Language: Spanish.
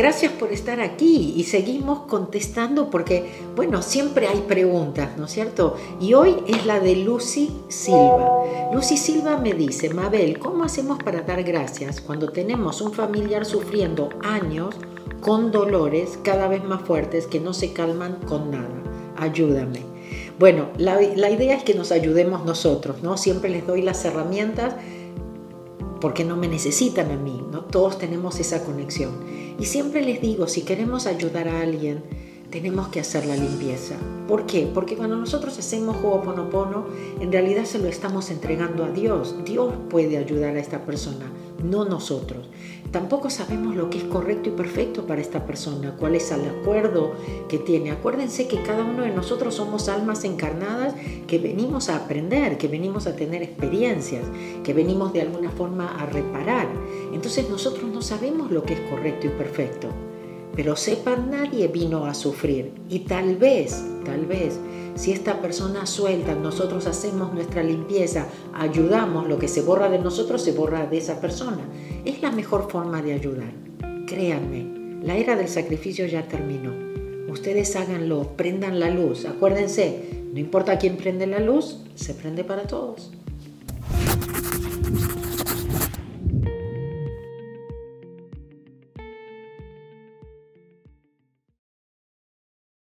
gracias por estar aquí y seguimos contestando porque, bueno, siempre hay preguntas, ¿no es cierto? Y hoy es la de Lucy Silva. Lucy Silva me dice, Mabel, ¿cómo hacemos para dar gracias cuando tenemos un familiar sufriendo años con dolores cada vez más fuertes que no se calman con nada? Ayúdame. Bueno, la, la idea es que nos ayudemos nosotros, ¿no? Siempre les doy las herramientas porque no me necesitan a mí, ¿no? Todos tenemos esa conexión. Y siempre les digo, si queremos ayudar a alguien, tenemos que hacer la limpieza. ¿Por qué? Porque cuando nosotros hacemos Ho'oponopono, en realidad se lo estamos entregando a Dios. Dios puede ayudar a esta persona, no nosotros. Tampoco sabemos lo que es correcto y perfecto para esta persona, cuál es el acuerdo que tiene. Acuérdense que cada uno de nosotros somos almas encarnadas que venimos a aprender, que venimos a tener experiencias, que venimos de alguna forma a reparar. Entonces nosotros no sabemos lo que es correcto y perfecto. Pero sepan, nadie vino a sufrir. Y tal vez, tal vez, si esta persona suelta, nosotros hacemos nuestra limpieza, ayudamos, lo que se borra de nosotros se borra de esa persona. Es la mejor forma de ayudar. Créanme, la era del sacrificio ya terminó. Ustedes háganlo, prendan la luz. Acuérdense, no importa quién prende la luz, se prende para todos.